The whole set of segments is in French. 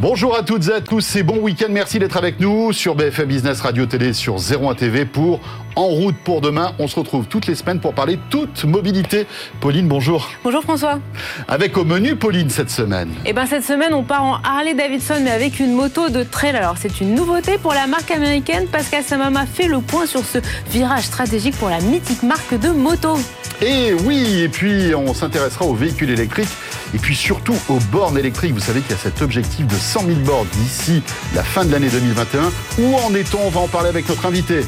Bonjour à toutes et à tous, c'est bon week-end, merci d'être avec nous sur BFM Business Radio Télé sur 01 TV pour En route pour demain. On se retrouve toutes les semaines pour parler toute mobilité. Pauline, bonjour. Bonjour François. Avec au menu Pauline cette semaine. Eh ben cette semaine on part en Harley Davidson mais avec une moto de trail. Alors c'est une nouveauté pour la marque américaine. Pascal Samama fait le point sur ce virage stratégique pour la mythique marque de moto. Et oui, et puis on s'intéressera aux véhicules électriques et puis surtout aux bornes électriques. Vous savez qu'il y a cet objectif de 100 000 bornes d'ici la fin de l'année 2021. Où en est-on? On va en parler avec notre invité.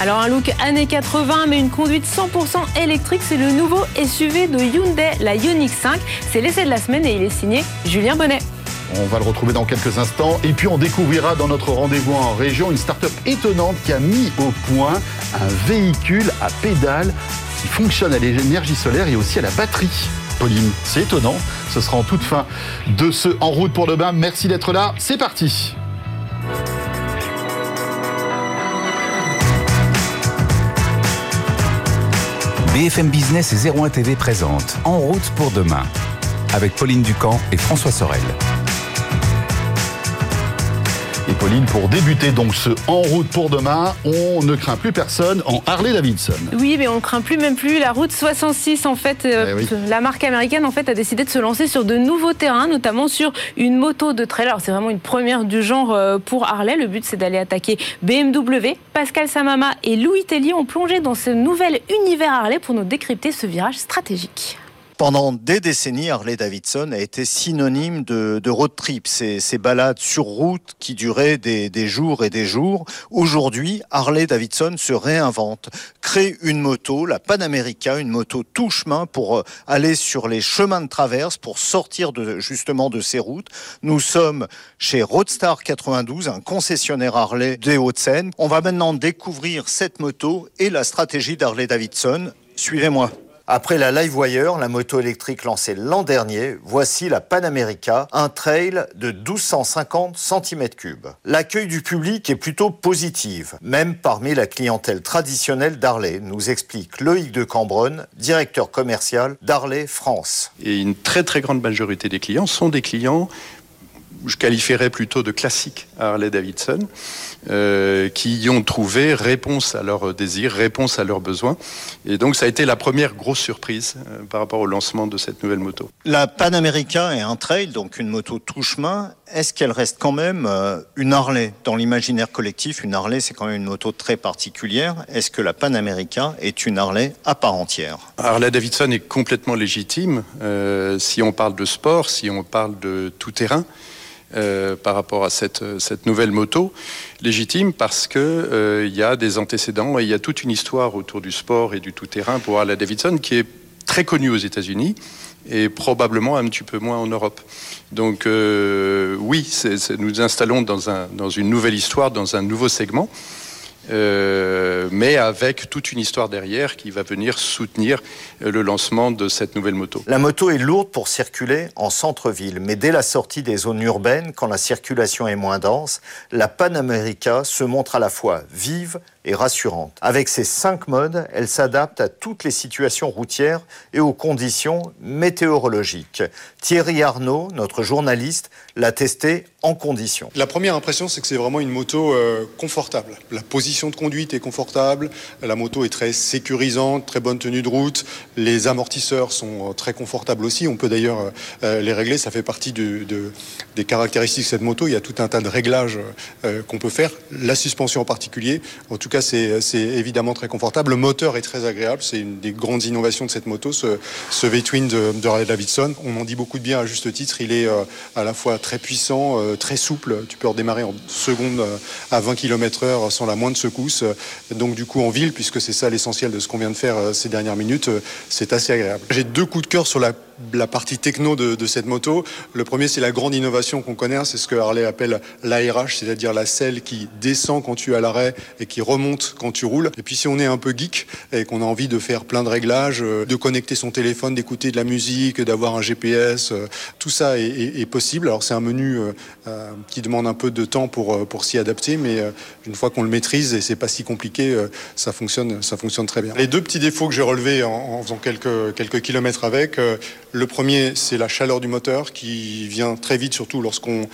Alors un look années 80 mais une conduite 100% électrique, c'est le nouveau SUV de Hyundai, la Ioniq 5. C'est l'essai de la semaine et il est signé Julien Bonnet. On va le retrouver dans quelques instants. Et puis on découvrira dans notre rendez-vous en région une start-up étonnante qui a mis au point un véhicule à pédale qui fonctionne à l'énergie solaire et aussi à la batterie. Pauline, c'est étonnant. Ce sera en toute fin de ce En route pour le bain. Merci d'être là. C'est parti. BFM Business et 01 TV présente En route pour demain avec Pauline Ducamp et François Sorel. Et Pauline, pour débuter donc ce En route pour demain, on ne craint plus personne en Harley Davidson. Oui, mais on ne craint plus même plus la route 66. En fait, euh, eh la marque américaine en fait a décidé de se lancer sur de nouveaux terrains, notamment sur une moto de trail. Alors c'est vraiment une première du genre euh, pour Harley. Le but c'est d'aller attaquer BMW. Pascal Samama et Louis Tellier ont plongé dans ce nouvel univers Harley pour nous décrypter ce virage stratégique. Pendant des décennies, Harley Davidson a été synonyme de, road trip, ces, balades sur route qui duraient des, des jours et des jours. Aujourd'hui, Harley Davidson se réinvente, crée une moto, la Panamerica, une moto tout chemin pour euh, aller sur les chemins de traverse, pour sortir de, justement de ces routes. Nous sommes chez Roadstar 92, un concessionnaire Harley des Hauts-de-Seine. On va maintenant découvrir cette moto et la stratégie d'Harley Davidson. Suivez-moi. Après la Livewire, la moto électrique lancée l'an dernier, voici la Panamerica, un trail de 1250 cm3. L'accueil du public est plutôt positif, même parmi la clientèle traditionnelle d'Harley, nous explique Loïc de Cambronne, directeur commercial d'Harley France. Et une très très grande majorité des clients sont des clients je qualifierais plutôt de classiques à Harley Davidson, euh, qui y ont trouvé réponse à leurs désirs, réponse à leurs besoins. Et donc ça a été la première grosse surprise euh, par rapport au lancement de cette nouvelle moto. La Panamerica est un trail, donc une moto tout chemin. Est-ce qu'elle reste quand même euh, une Harley Dans l'imaginaire collectif, une Harley, c'est quand même une moto très particulière. Est-ce que la Panamerica est une Harley à part entière? Harley Davidson est complètement légitime si on parle de sport, si on parle de tout terrain. Euh, par rapport à cette, cette, nouvelle moto, légitime parce qu'il euh, y a des antécédents et il y a toute une histoire autour du sport et du tout-terrain pour Harley Davidson qui est très connue aux États-Unis et probablement un petit peu moins en Europe. Donc euh, oui, nous installons dans une nouvelle histoire, dans un nouveau segment. Euh, mais avec toute une histoire derrière qui va venir soutenir euh, le lancement de cette nouvelle moto. La moto est lourde pour circuler en centre-ville, mais dès la sortie des zones urbaines, quand la circulation est moins dense, la Panamerica se montre à la fois vive rassurante. Avec ses cinq modes, elle s'adapte à toutes les situations routières et aux conditions météorologiques. Thierry Arnaud, notre journaliste, l'a testé en conditions. La première impression, c'est que c'est vraiment une moto euh, confortable. La position de conduite est confortable, la moto est très sécurisante, très bonne tenue de route, les amortisseurs sont euh, très confortables aussi. On peut d'ailleurs euh, les régler, ça fait partie de, des caractéristiques de cette moto. Il y a tout un tas de réglages qu'on peut faire. La suspension en particulier, en tout cas, c'est évidemment très confortable. Le moteur est très agréable, c'est une des grandes innovations de cette moto, ce, V-Twin de, de Harley Davidson. On en dit beaucoup de bien à juste titre. Il est à la fois très puissant, euh, très souple. Tu peux redémarrer en secondes euh, à 20 km heure sans la moindre secousse. Donc du coup en ville, puisque c'est ça l'essentiel de ce qu'on vient de faire euh, ces dernières minutes, c'est assez agréable. J'ai deux coups de cœur sur la la partie techno de, cette moto. Le premier, c'est la grande innovation qu'on connaît, hein, c'est ce que Harley appelle l'ARH, c'est-à-dire la selle qui descend quand tu es à l'arrêt et qui remonte quand tu roules. Et puis si on est un peu geek et qu'on a envie de faire plein de réglages, euh, de connecter son téléphone, d'écouter de la musique, d'avoir un GPS, euh, tout ça est, possible. Alors c'est un menu euh, qui demande un peu de temps pour, pour s'y adapter, mais une fois qu'on le maîtrise et c'est pas si compliqué, ça fonctionne, ça fonctionne très bien. Les deux petits défauts que j'ai relevés en, en faisant quelques, quelques kilomètres avec, Le premier, c'est la chaleur du moteur qui vient très vite, surtout lorsqu'on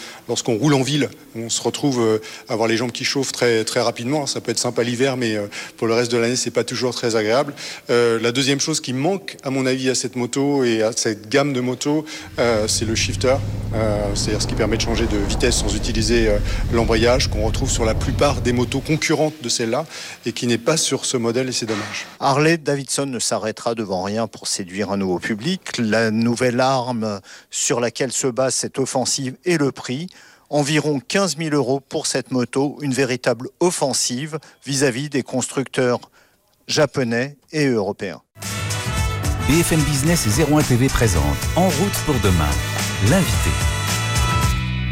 roule en ville. On se retrouve à avoir les jambes qui chauffent très très rapidement. Ça peut être sympa l'hiver, mais pour le reste de l'année, c'est pas toujours très agréable. la deuxième chose qui manque, à mon avis, à cette moto et à cette gamme de motos, c'est le shifter, c'est-à-dire ce qui permet de changer de vitesse sans utiliser l'embrayage qu'on retrouve sur la plupart des motos concurrentes de celle-là et qui n'est pas sur ce modèle et c'est dommage. Harley Davidson ne s'arrêtera devant rien pour séduire un nouveau public. Nouvelle arme sur laquelle se base cette offensive est le prix. Environ 15 000 euros pour cette moto, une véritable offensive vis-à-vis des constructeurs japonais et européens. BFM Business et 01 TV présente En route pour demain, l'invité.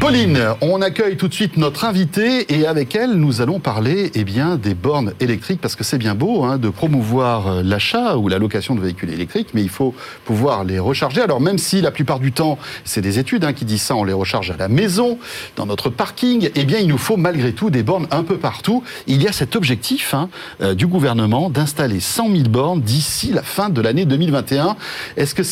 Pauline, on accueille tout de suite notre invitée et avec elle, nous allons parler eh bien, des bornes électriques parce que c'est bien beau hein, de promouvoir euh, l'achat ou la location de véhicules électriques, mais il faut pouvoir les recharger. Alors même si la plupart du temps, c'est des études hein, qui disent ça, on les recharge à la maison, dans notre parking, eh bien il nous faut malgré tout des bornes un peu partout. Il y a cet objectif hein, euh, du gouvernement d'installer 100 000 bornes d'ici la fin de l'année 2021. Est-ce que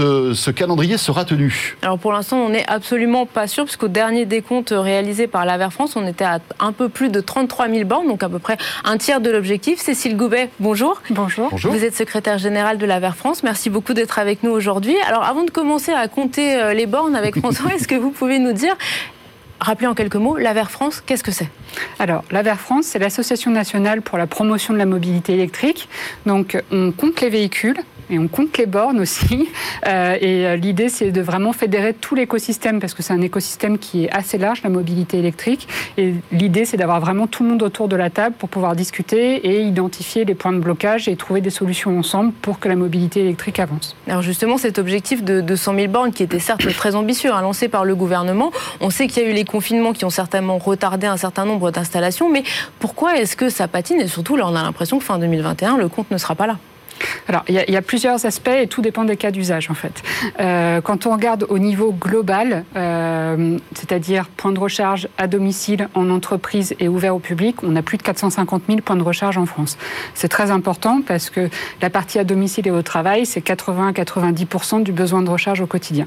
euh, ce calendrier sera tenu? Alors pour l'instant, on n'est absolument pas sûr, dernier décompte réalisé par l'Aver France, on était à un peu plus de 33 000 bornes, donc à peu près un tiers de l'objectif. Cécile Goubet, bonjour. Bonjour. Vous êtes secrétaire générale de l'Aver France. Merci beaucoup d'être avec nous aujourd'hui. Alors avant de commencer à compter euh, les bornes avec François, est-ce que vous pouvez nous dire Rappelez en quelques mots, l'Aver France, qu'est-ce que c'est? Alors, l'Aver France, c'est l'Association nationale pour la promotion de la mobilité électrique. Donc, on compte les véhicules, et on compte les bornes aussi. Euh, et euh, l'idée, c'est de vraiment fédérer tout l'écosystème parce que c'est un écosystème qui est assez large, la mobilité électrique. Et l'idée, c'est d'avoir vraiment tout le monde autour de la table pour pouvoir discuter et identifier les points de blocage et trouver des solutions ensemble pour que la mobilité électrique avance. Alors justement, cet objectif de 100 000 bornes, qui était certes très ambitieux, hein, lancé par le gouvernement, on sait qu'il y a eu les confinements qui ont certainement retardé un certain nombre d'installations, mais pourquoi est-ce que ça patine? Et surtout, là, on a l'impression que fin 2021, le compte ne sera pas là. Alors, il y, a plusieurs aspects et tout dépend des cas d'usage, en fait. Euh, quand on regarde au niveau global, euh, c'est-à-dire points de recharge à domicile, en entreprise et ouvert au public, on a plus de 450 000 points de recharge en France. C'est très important parce que la partie à domicile et au travail, c'est 80 90% du besoin de recharge au quotidien.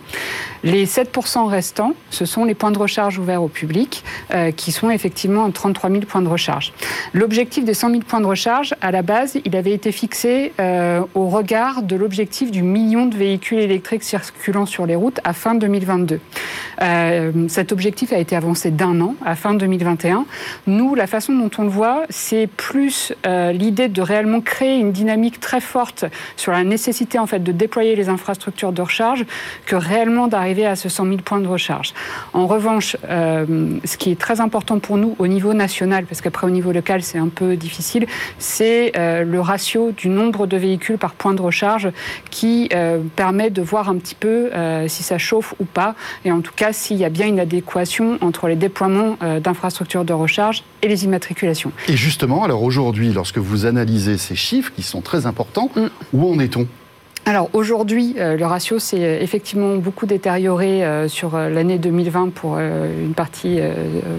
Les 7% restants, ce sont les points de recharge ouverts au public, euh, qui sont effectivement 33 000 points de recharge. L'objectif des 100 000 points de recharge, à la base, il avait été fixé au regard de l'objectif du million de véhicules électriques circulant sur les routes à fin 2022. Euh, cet objectif a été avancé d'un an à fin 2021. Nous, la façon dont on le voit, c'est plus euh, l'idée de réellement créer une dynamique très forte sur la nécessité en fait de déployer les infrastructures de recharge que réellement d'arriver à ce 100 000 points de recharge. En revanche, ce qui est très important pour nous au niveau national, parce qu'après au niveau local c'est un peu difficile, c'est le ratio du nombre de véhicules par point de recharge qui euh, permet de voir un petit peu euh, si ça chauffe ou pas, et en tout cas s'il y a bien une adéquation entre les déploiements euh, d'infrastructures de recharge et les immatriculations. Et justement, alors aujourd'hui, lorsque vous analysez ces chiffres qui sont très importants, mm. où en est-on? Alors aujourd'hui, euh, le ratio s'est effectivement beaucoup détérioré euh, sur euh, l'année 2020 pour une partie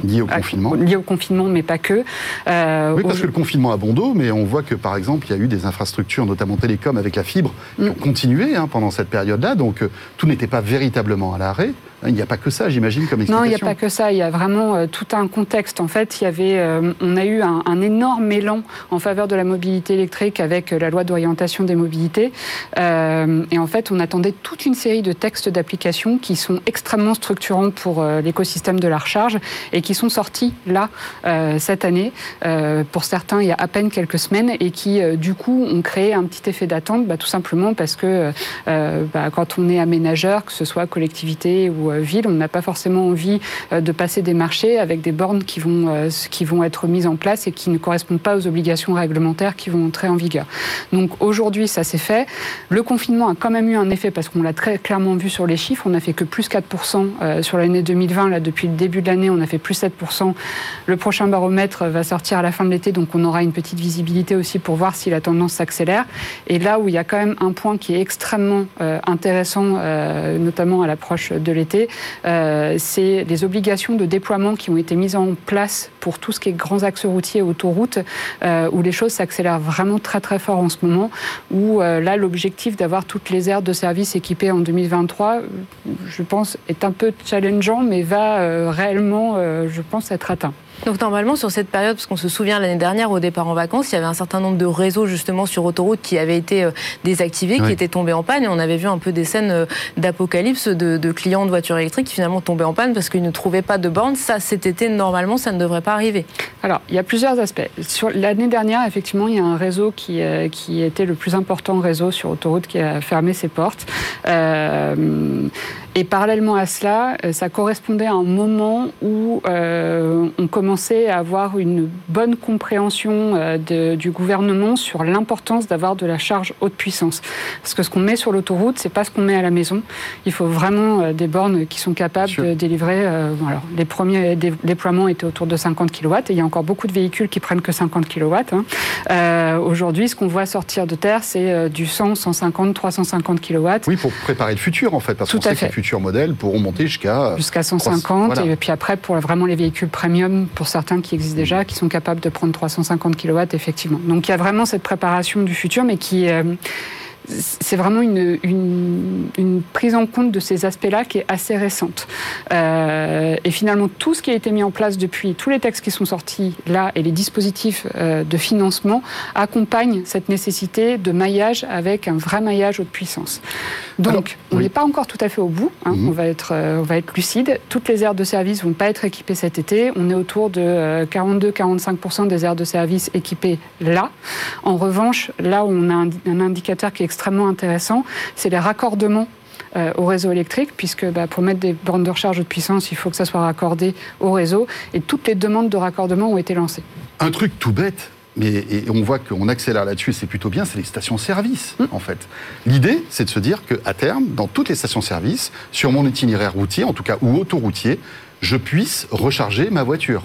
liée au confinement. Liée au confinement, mais pas que. oui, parce que le confinement a bon dos, mais on voit que par exemple, il y a eu des infrastructures, notamment télécom avec la fibre, qui mm. ont continué hein, pendant cette période-là. Donc tout n'était pas véritablement à l'arrêt. Il n'y a pas que ça, j'imagine, comme explication. Non, il n'y a pas que ça. Il y a vraiment euh, tout un contexte. En fait, il y avait, euh, on a eu un, énorme élan en faveur de la mobilité électrique avec euh, la loi d'orientation des mobilités. et en fait, on attendait toute une série de textes d'application qui sont extrêmement structurants pour l'écosystème de la recharge et qui sont sortis là cette année. pour certains, il y a à peine quelques semaines et qui, du coup, ont créé un petit effet d'attente, bah, tout simplement parce que bah, quand on est aménageur, que ce soit collectivité ou euh, on n'a pas forcément envie euh, de passer des marchés avec des bornes qui vont, euh, qui vont être mises en place et qui ne correspondent pas aux obligations réglementaires qui vont entrer en vigueur. Donc aujourd'hui, ça s'est fait. Le confinement a quand même eu un effet parce qu'on l'a très clairement vu sur les chiffres. On n'a fait que plus 4% sur l'année 2020. Là, depuis le début de l'année, on a fait plus 7%. Le prochain baromètre va sortir à la fin de l'été, donc on aura une petite visibilité aussi pour voir si la tendance s'accélère. Et là où il y a quand même un point qui est extrêmement intéressant, notamment à l'approche de l'été, Euh, c'est les obligations de déploiement qui ont été mises en place pour tout ce qui est grands axes routiers et autoroutes, euh, où les choses s'accélèrent vraiment très très fort en ce moment, où là l'objectif d'avoir toutes les aires de service équipées en 2023, je pense, est un peu challengeant, mais va réellement, je pense, être atteint. Donc normalement sur cette période, parce qu'on se souvient l'année dernière au départ en vacances, il y avait un certain nombre de réseaux justement sur autoroute qui avaient été euh, désactivés, qui étaient tombés en panne, et on avait vu un peu des scènes euh, d'apocalypse de, clients de voitures électriques qui finalement tombaient en panne parce qu'ils ne trouvaient pas de bornes. Ça, cet été, normalement, ça ne devrait pas arriver. Alors, il y a plusieurs aspects. Sur l'année dernière, effectivement, il y a un réseau qui, euh, qui était le plus important réseau sur autoroute qui a fermé ses portes. Et parallèlement à cela, ça correspondait à un moment où on commençait à avoir une bonne compréhension euh, du gouvernement sur l'importance d'avoir de la charge haute puissance. Parce que ce qu'on met sur l'autoroute, c'est pas ce qu'on met à la maison. Il faut vraiment euh, des bornes qui sont capables de délivrer. Euh, les premiers déploiements étaient autour de 50 kW et il y a encore beaucoup de véhicules qui prennent que 50 kW. Hein. Aujourd'hui, ce qu'on voit sortir de terre, c'est du 100, 150, 350 kW. Oui, pour préparer le futur en fait, parce qu'on sait que les futurs modèles pourront monter jusqu'à jusqu'à 150 et puis après pour vraiment les véhicules premium pour certains qui existent déjà, qui sont capables de prendre 350 kW, effectivement. Donc il y a vraiment cette préparation du futur, mais qui... Euh, c'est vraiment une, une, prise en compte de ces aspects-là qui est assez récente. Euh, et finalement, tout ce qui a été mis en place depuis, tous les textes qui sont sortis là et les dispositifs euh, de financement accompagnent cette nécessité de maillage avec un vrai maillage haute puissance. Donc, on n'est pas encore tout à fait au bout. Hein, mhm. on, va être, euh, on va être lucide. Toutes les aires de service vont pas être équipées cet été. On est autour de 42-45% des aires de service équipées là. En revanche, là où on a un, un indicateur qui est extrêmement intéressant, c'est les raccordements euh, au réseau électrique, puisque bah, pour mettre des bornes de recharge de puissance, il faut que ça soit raccordé au réseau, et toutes les demandes de raccordement ont été lancées. Un truc tout bête, mais on voit qu'on accélère là-dessus, c'est plutôt bien, c'est les stations-service, mmh. en fait. L'idée, c'est de se dire qu'à terme, dans toutes les stations-service, sur mon itinéraire routier, en tout cas, ou autoroutier, je puisse recharger ma voiture.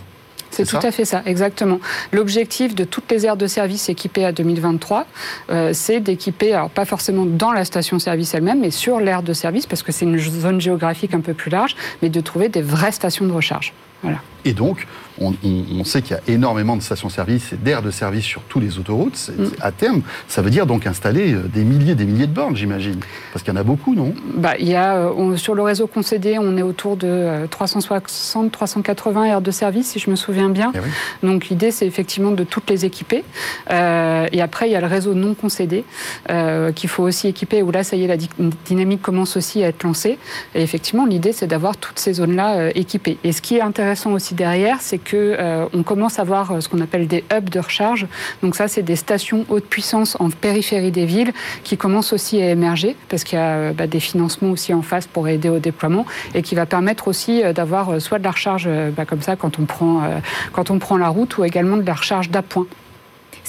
C'est tout à fait ça, exactement. L'objectif de toutes les aires de service équipées à 2023, euh, c'est d'équiper, alors pas forcément dans la station-service elle-même, mais sur l'aire de service, parce que c'est une zone géographique un peu plus large, mais de trouver des vraies stations de recharge. Voilà. Et donc, on, sait qu'il y a énormément de stations-service et d'aires de service sur tous les autoroutes. Mm. À terme, ça veut dire donc installer euh, des milliers des milliers de bornes, j'imagine. Parce qu'il y en a beaucoup, non? Bah, il y a, euh, Sur le réseau concédé, on est autour de 360-380 euh, aires de service, si je me souviens bien. Eh donc l'idée, c'est effectivement de toutes les équiper. et après, il y a le réseau non concédé qu'il faut aussi équiper, où là, ça y est, la dynamique commence aussi à être lancée. Et effectivement, l'idée, c'est d'avoir toutes ces zones-là équipées. Et ce qui est intéressant aussi derrière, c'est que euh, on commence à voir euh, ce qu'on appelle des hubs de recharge. Donc ça, c'est des stations haute puissance en périphérie des villes qui commencent aussi à émerger parce qu'il y a euh, bah, des financements aussi en face pour aider au déploiement et qui va permettre aussi d'avoir soit de la recharge bah, comme ça quand on prend quand on prend la route ou également de la recharge d'appoint.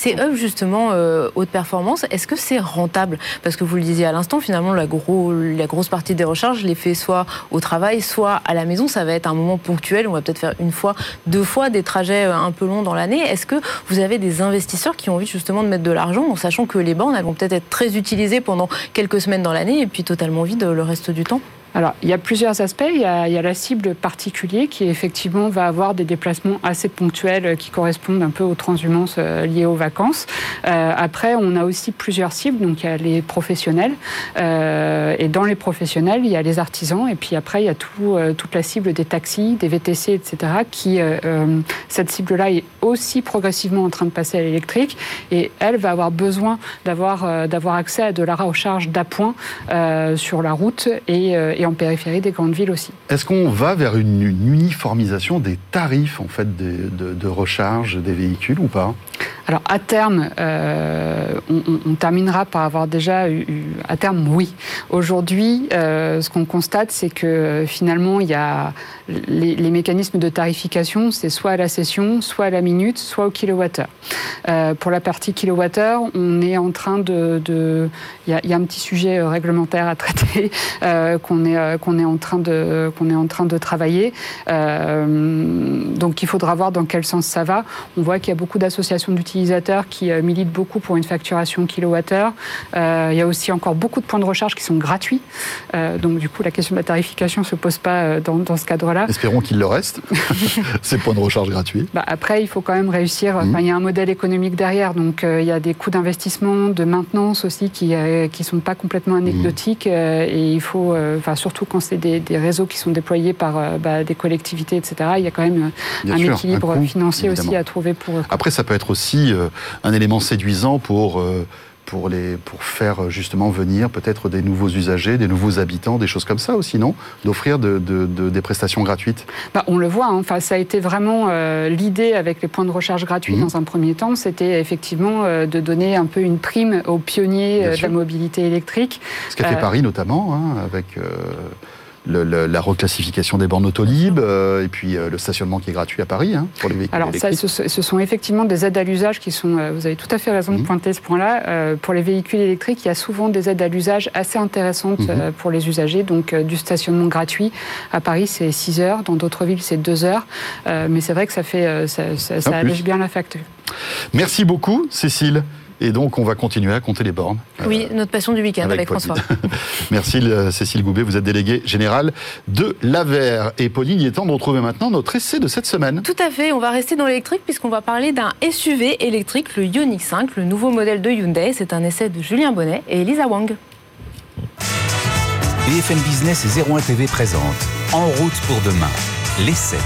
Ces hubs, justement, euh, haute performance, est-ce que c'est rentable? Parce que vous le disiez à l'instant, finalement, la, grosse partie des recharges, les fait soit au travail, soit à la maison. Ça va être un moment ponctuel. On va peut-être faire une fois, deux fois des trajets euh, un peu longs dans l'année. Est-ce que vous avez des investisseurs qui ont envie justement de mettre de l'argent en sachant que les bornes, vont peut-être être très utilisées pendant quelques semaines dans l'année et puis totalement vides le reste du temps? Alors, il y a plusieurs aspects. Il y a, la cible particulier qui, effectivement, va avoir des déplacements assez ponctuels euh, qui correspondent un peu aux transhumances euh, liées aux vacances. Euh, après, on a aussi plusieurs cibles. Donc, il y a les professionnels. et dans les professionnels, il y a les artisans. Et puis après, il y a tout, toute la cible des taxis, des VTC, etc. Qui, cette cible-là est aussi progressivement en train de passer à l'électrique. Et elle va avoir besoin d'avoir d'avoir accès à de la recharge d'appoint sur la route et et en périphérie des grandes villes aussi. Est-ce qu'on va vers une, uniformisation des tarifs en fait de, recharge des véhicules ou pas? Alors à terme, euh, on, terminera par avoir déjà eu, à terme oui. Aujourd'hui, euh, ce qu'on constate, c'est que euh, finalement, il y a les, mécanismes de tarification, c'est soit à la session, soit à la minute, soit au kilowattheure. pour la partie kilowattheure, on est en train de, il y, a un petit sujet réglementaire à traiter qu'on est est qu'on est en train de qu'on est en train de travailler. donc il faudra voir dans quel sens ça va. On voit qu'il y a beaucoup d'associations d'utilisateurs qui militent beaucoup pour une facturation kilowattheure. il y a aussi encore beaucoup de points de recharge qui sont gratuits. donc du coup la question de la tarification se pose pas dans, dans ce cadre-là. Espérons qu'il le reste. Ces points de recharge gratuits. Bah, après il faut quand même réussir. Mmh. il y a un modèle économique derrière, donc il y a des coûts d'investissement, de maintenance aussi qui qui sont pas complètement anecdotiques euh, et il faut, euh, enfin surtout quand c'est des, réseaux qui sont déployés par euh, bah, des collectivités, etc. Il y a quand même un équilibre financier aussi à trouver pour. Après, ça peut être aussi un élément séduisant pour pour, les, pour faire justement venir peut-être des nouveaux usagers, des nouveaux habitants, des choses comme ça aussi, non? D'offrir de, des prestations gratuites? Bah, On le voit, hein. enfin, ça a été vraiment euh, l'idée avec les points de recharge gratuits mmh. dans un premier temps, c'était effectivement euh, de donner un peu une prime aux pionniers euh, de la mobilité électrique. Ce qu'a fait Paris notamment, hein, avec la reclassification des bornes Autolib euh, et puis euh, le stationnement qui est gratuit à Paris hein, pour les véhicules Alors ça, ce, sont effectivement des aides à l'usage qui sont, euh, vous avez tout à fait raison de mhm. pointer ce point-là, pour les véhicules électriques, il y a souvent des aides à l'usage assez intéressantes mhm. pour les usagers, donc du stationnement gratuit. À Paris, c'est 6 heures, dans d'autres villes, c'est 2 heures, mais c'est vrai que ça, fait, ça, ça allège bien la facture. Merci beaucoup, Cécile. Et donc, on va continuer à compter les bornes. Oui, notre passion du week-end avec, François. Merci Cécile Goubet, vous êtes déléguée générale de l'AVER. Et Pauline, il est temps de retrouver maintenant notre essai de cette semaine. Tout à fait, on va rester dans l'électrique puisqu'on va parler d'un SUV électrique, le Ioniq 5, le nouveau modèle de Hyundai. C'est un essai de Julien Bonnet et Elisa Wang. BFM Business et 01 TV présente En route pour demain, l'essai.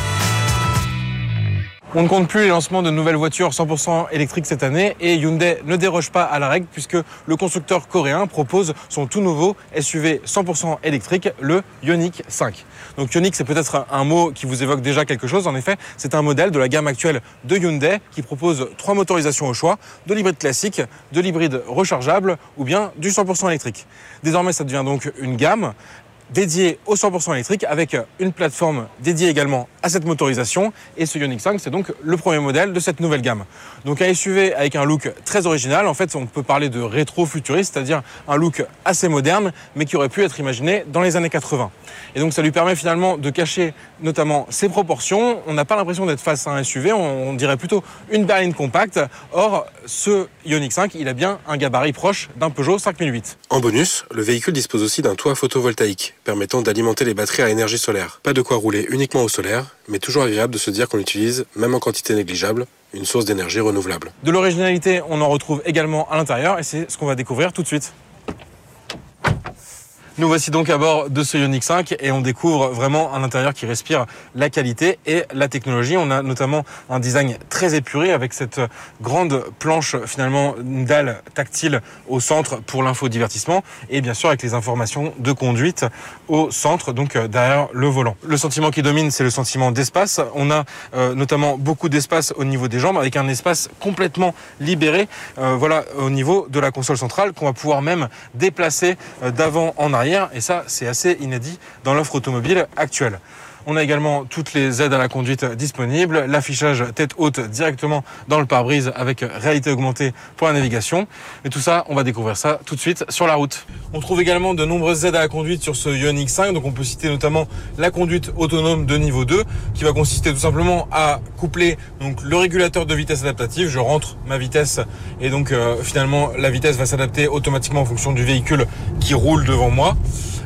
On ne compte plus les lancements de nouvelles voitures 100% électriques cette année et Hyundai ne déroge pas à la règle puisque le constructeur coréen propose son tout nouveau SUV 100% électrique, le Ioniq 5. Donc Ioniq, c'est peut-être un mot qui vous évoque déjà quelque chose. En effet, c'est un modèle de la gamme actuelle de Hyundai qui propose trois motorisations au choix, de l'hybride classique, de l'hybride rechargeable ou bien du 100% électrique. Désormais, ça devient donc une gamme dédié au 100% électrique avec une plateforme dédiée également à cette motorisation. Et ce Ioniq 5, c'est donc le premier modèle de cette nouvelle gamme. Donc un SUV avec un look très original. En fait, on peut parler de rétro-futuriste, c'est-à-dire un look assez moderne, mais qui aurait pu être imaginé dans les années 80. Et donc ça lui permet finalement de cacher notamment ses proportions. On n'a pas l'impression d'être face à un SUV, on, dirait plutôt une berline compacte. Or, ce Ioniq 5, il a bien un gabarit proche d'un Peugeot 5008. En bonus, le véhicule dispose aussi d'un toit photovoltaïque, permettant d'alimenter les batteries à énergie solaire. Pas de quoi rouler uniquement au solaire, mais toujours agréable de se dire qu'on utilise, même en quantité négligeable, une source d'énergie renouvelable. De l'originalité, on en retrouve également à l'intérieur et c'est ce qu'on va découvrir tout de suite. Nous voici donc à bord de ce Ioniq 5 et on découvre vraiment un intérieur qui respire la qualité et la technologie. On a notamment un design très épuré avec cette grande planche finalement une dalle tactile au centre pour l'infodivertissement et bien sûr avec les informations de conduite au centre, donc euh, derrière le volant. Le sentiment qui domine, c'est le sentiment d'espace. On a euh, notamment beaucoup d'espace au niveau des jambes avec un espace complètement libéré, euh, voilà, au niveau de la console centrale qu'on va pouvoir même déplacer d'avant en arrière et ça, c'est assez inédit dans l'offre automobile actuelle. On a également toutes les aides à la conduite disponibles, l'affichage tête haute directement dans le pare-brise avec réalité augmentée pour la navigation. Et tout ça, on va découvrir ça tout de suite sur la route. On trouve également de nombreuses aides à la conduite sur ce Ioniq 5. Donc on peut citer notamment la conduite autonome de niveau 2 qui va consister tout simplement à coupler le régulateur de vitesse adaptative. Je rentre ma vitesse et donc euh, finalement la vitesse va s'adapter automatiquement en fonction du véhicule qui roule devant moi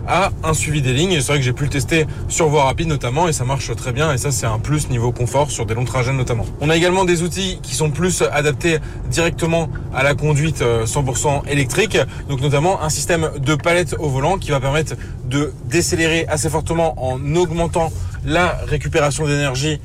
un suivi des lignes. C'est vrai que j'ai pu le tester sur voie rapide notamment et ça marche très bien et ça c'est un plus niveau confort sur des longs trajets notamment. On a également des outils qui sont plus adaptés directement à la conduite 100% euh, électrique, donc notamment un système de palette au volant qui va permettre de décélérer assez fortement en augmentant la récupération d'énergie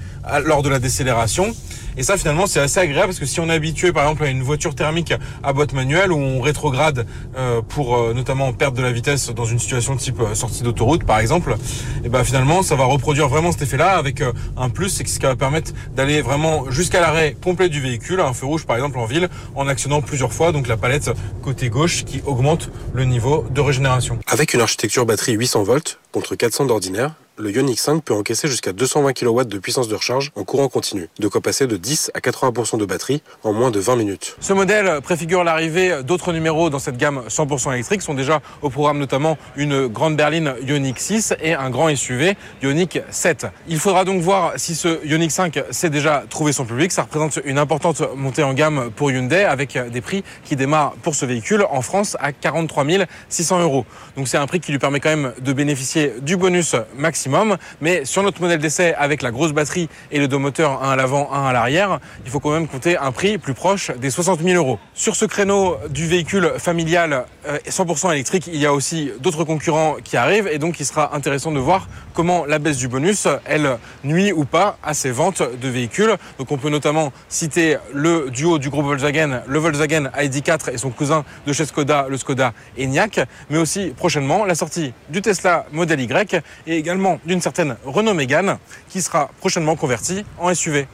lors de la décélération et ça, finalement, c'est assez agréable parce que si on est habitué, par exemple, à une voiture thermique à boîte manuelle où on rétrograde euh, pour euh, notamment perdre de la vitesse dans une situation type euh, sortie d'autoroute, par exemple, et ben finalement, ça va reproduire vraiment cet effet-là avec un plus, c'est ce qui va permettre d'aller vraiment jusqu'à l'arrêt complet du véhicule, à un feu rouge, par exemple, en ville, en actionnant plusieurs fois donc la palette côté gauche qui augmente le niveau de régénération. Avec une architecture batterie 800 volts contre 400 d'ordinaire, le Ioniq 5 peut encaisser jusqu'à 220 kW de puissance de recharge en courant continu, de quoi passer de 10 à 80% de batterie en moins de 20 minutes. Ce modèle préfigure l'arrivée d'autres numéros dans cette gamme 100% électrique. sont déjà au programme notamment une grande berline Ioniq 6 et un grand SUV Ioniq 7. Il faudra donc voir si ce Ioniq 5 sait déjà trouvé son public. Ça représente une importante montée en gamme pour Hyundai avec des prix qui démarrent pour ce véhicule en France à 43 600 euros. Donc c'est un prix qui lui permet quand même de bénéficier du bonus maximum. Mais sur notre modèle d'essai avec la grosse batterie et le deux moteurs, un à l'avant, un à l'arrière, il faut quand même compter un prix plus proche des 60 000 euros. Sur ce créneau du véhicule familial 100% euh, électrique, il y a aussi d'autres concurrents qui arrivent et donc il sera intéressant de voir comment la baisse du bonus, elle nuit ou pas à ces ventes de véhicules. Donc on peut notamment citer le duo du groupe Volkswagen, le Volkswagen ID4 et son cousin de chez Skoda, le Skoda Enyaq, mais aussi prochainement la sortie du Tesla Model Y et également d'une certaine Renault Mégane qui sera prochainement convertie en SUV.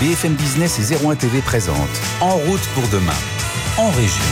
BFM Business et 01 TV présente En route pour demain, en région.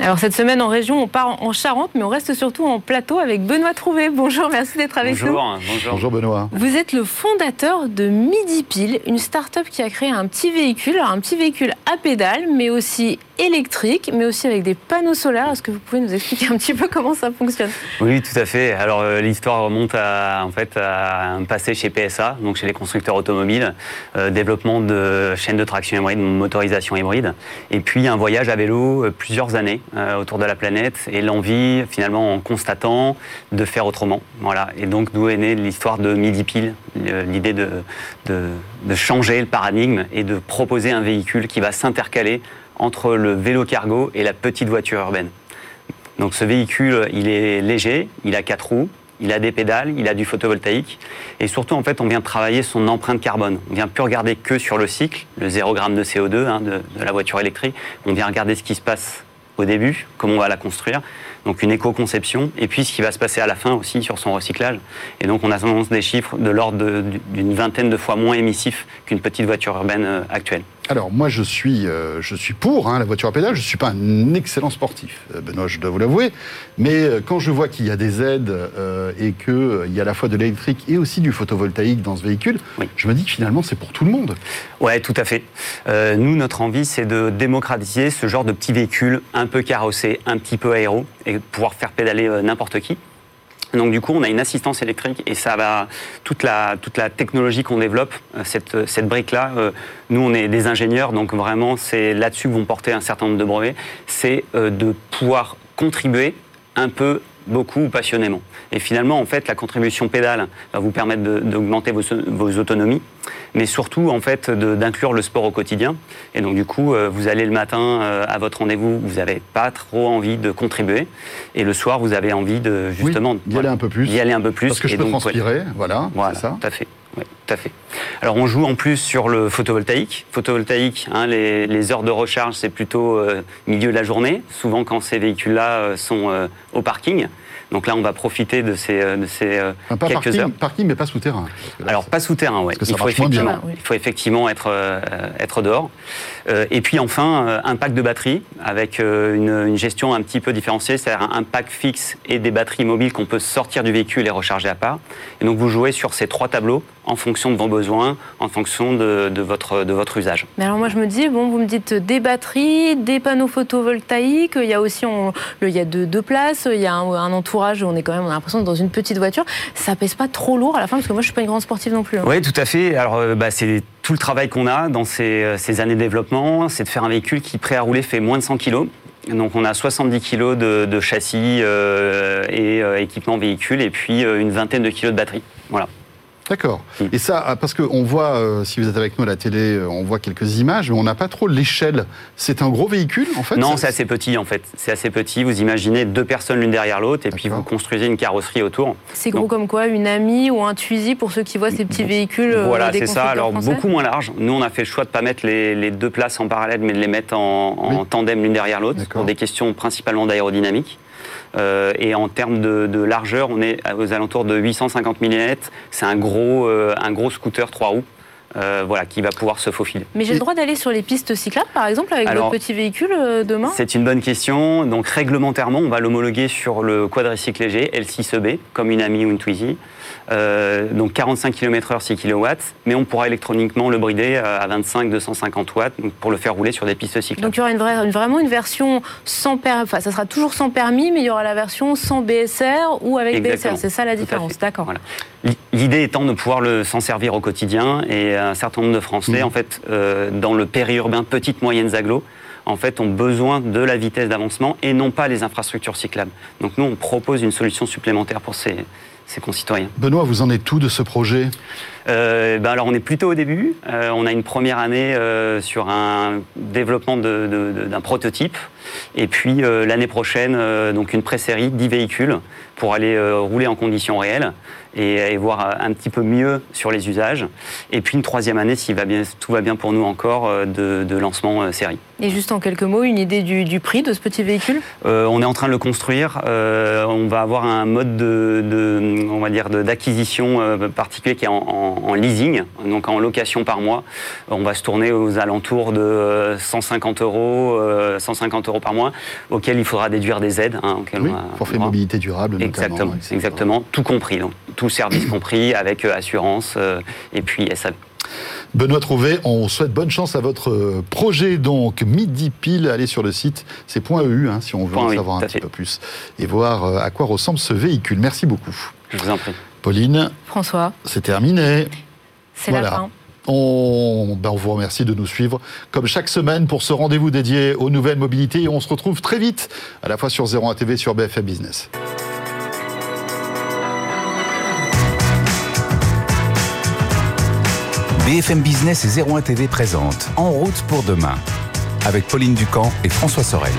Alors cette semaine en région, on part en Charente, mais on reste surtout en plateau avec Benoît Trouvé. Bonjour, merci d'être avec nous. Bonjour. Bonjour Benoît. Vous êtes le fondateur de Midi Pile, une start-up qui a créé un petit véhicule, un petit véhicule à pédale, mais aussi électrique, mais aussi avec des panneaux solaires. Est-ce que vous pouvez nous expliquer un petit peu comment ça fonctionne? Oui, tout à fait. Alors euh, l'histoire remonte à, en fait, à un passé chez PSA, donc chez les constructeurs automobiles, euh, développement de chaînes de traction hybride, motorisation hybride, et puis un voyage à vélo euh, plusieurs années autour de la planète et l'envie, finalement, en constatant, de faire autrement. Voilà. Et donc nous est née l'histoire de Midi Pile, l'idée de, de, de changer le paradigme et de proposer un véhicule qui va s'intercaler entre le vélo cargo et la petite voiture urbaine. Donc ce véhicule, il est léger, il a quatre roues, il a des pédales, il a du photovoltaïque. Et surtout, en fait, on vient travailler son empreinte carbone. On vient plus regarder que sur le cycle, le 0 g de CO2 hein, de, de, la voiture électrique. On vient regarder ce qui se passe au début, comment on va la construire. Donc une éco-conception. Et puis ce qui va se passer à la fin aussi sur son recyclage. Et donc on a tendance des chiffres de l'ordre d'une vingtaine de fois moins émissifs qu'une petite voiture urbaine euh, actuelle. Alors moi je suis, euh, je suis pour hein, la voiture à pédale, je ne suis pas un excellent sportif, euh, Benoît, je dois vous l'avouer, mais euh, quand je vois qu'il y a des aides et qu'il y a à la fois de l'électrique et aussi du photovoltaïque dans ce véhicule, je me dis que finalement c'est pour tout le monde. Ouais, tout à fait. nous, notre envie c'est de démocratiser ce genre de petit véhicule un peu carrossé, un petit peu aéro, et pouvoir faire pédaler n'importe qui. Donc du coup, on a une assistance électrique et ça va toute la toute la technologie qu'on développe euh, cette cette brique là. Euh, nous, on est des ingénieurs, donc vraiment c'est là-dessus que vont porter un certain nombre de brevets. C'est euh, de pouvoir contribuer un peu beaucoup ou passionnément. Et finalement, en fait, la contribution pédale va vous permettre d'augmenter vos, vos, autonomies, mais surtout, en fait, d'inclure le sport au quotidien. Et donc, du coup, euh, vous allez le matin euh, à votre rendez-vous, vous n'avez pas trop envie de contribuer, et le soir, vous avez envie de justement d'y aller un peu plus. D'y aller un peu plus. Parce que je peux transpirer, voilà. Voilà, ça. tout à fait. Oui, tout à fait. Alors on joue en plus sur le photovoltaïque. Photovoltaïque, hein, les, heures de recharge, c'est plutôt euh, milieu de la journée, souvent quand ces véhicules-là euh, sont euh, au parking. Donc là, on va profiter de ces, de ces pas quelques parking, heures. Parking, mais pas souterrain. Alors pas souterrain, oui. Il faut effectivement, il faut effectivement être être dehors. et puis enfin, un pack de batteries avec une, une, gestion un petit peu différenciée, c'est-à-dire un pack fixe et des batteries mobiles qu'on peut sortir du véhicule et recharger à part. Et donc vous jouez sur ces trois tableaux en fonction de vos besoins, en fonction de, votre, de votre usage. Mais alors moi je me dis, bon, vous me dites des batteries, des panneaux photovoltaïques, il y a aussi il y a deux, places, il y a un, entourage, on est quand même, on a l'impression dans une petite voiture. Ça pèse pas trop lourd à la fin, parce que moi je suis pas une grande sportive non plus. Hein. Oui, tout à fait. Alors euh, bah, c'est tout le travail qu'on a dans ces, euh, ces années de développement, c'est de faire un véhicule qui, prêt à rouler, fait moins de 100 kg. Donc on a 70 kg de, châssis euh, et équipement véhicule et puis une vingtaine de kilos de batterie. Voilà. D'accord. Et ça, ah, parce qu'on voit, euh, si vous êtes avec nous à la télé, euh, on voit quelques images, mais on n'a pas trop l'échelle. C'est un gros véhicule, en fait Non, c'est assez petit, en fait. C'est assez petit. Vous imaginez deux personnes l'une derrière l'autre, et puis vous construisez une carrosserie autour. C'est gros comme quoi Une amie ou un Twizy pour ceux qui voient ces petits véhicules euh, Voilà, c'est ça. Alors, beaucoup moins large. Nous, on a fait le choix de ne pas mettre les, deux places en parallèle, mais de les mettre en, tandem l'une derrière l'autre, pour des questions principalement d'aérodynamique. Euh, et en termes de, largeur, on est aux alentours de 850 mm. C'est un gros, euh, un gros scooter trois roues. euh, voilà, qui va pouvoir se faufiler. Mais j'ai le droit d'aller sur les pistes cyclables, par exemple, avec votre petit véhicule demain? C'est une bonne question. Donc réglementairement, on va l'homologuer sur le quadricycle léger L6EB, comme une AMI ou une Twizy. Euh, donc 45 km/h 6 kW, mais on pourra électroniquement le brider à 25-250 watts pour le faire rouler sur des pistes cyclables. Donc il y aura une vraie, vraiment une version sans permis, enfin ça sera toujours sans permis, mais il y aura la version sans BSR ou avec BSR. C'est ça la différence, d'accord. L'idée étant de pouvoir s'en servir au quotidien et un certain nombre de Français, mmh. en fait, euh, dans le périurbain, petites, moyennes agglos, en fait, ont besoin de la vitesse d'avancement et non pas les infrastructures cyclables. Donc nous, on propose une solution supplémentaire pour ces, ses concitoyens. Benoît, vous en êtes tout de ce projet? Euh, ben alors on est plutôt au début. Euh, on a une première année euh, sur un développement d'un prototype. Et puis l'année prochaine, donc une pré-série, 10 véhicules pour aller rouler en conditions réelles et, voir un petit peu mieux sur les usages. Et puis une troisième année, si va bien, tout va bien pour nous encore, de, lancement série. Et juste en quelques mots, une idée du, prix de ce petit véhicule? On est en train de le construire. on va avoir un mode de, on va dire d'acquisition particulier qui est en en, leasing, donc en location par mois. On va se tourner aux alentours de 150 euros, 150 euh, euros par mois, auxquels il faudra déduire des aides. Hein, oui, forfait mobilité durable. Exactement, exactement, tout compris, donc tout service compris avec euh, assurance euh, et puis SAV. Benoît Trouvé, on souhaite bonne chance à votre projet. Donc, midi pile, allez sur le site, c'est .eu hein, si on veut en savoir un petit peu plus et voir à quoi ressemble ce véhicule. Merci beaucoup. Je vous en prie. Pauline. François. C'est terminé. C'est la fin. On, ben on, vous remercie de nous suivre comme chaque semaine pour ce rendez-vous dédié aux nouvelles mobilités et on se retrouve très vite à la fois sur 01 TV sur BFM Business. BFM Business et 01 TV présente En route pour demain avec Pauline Ducamp et François Sorel.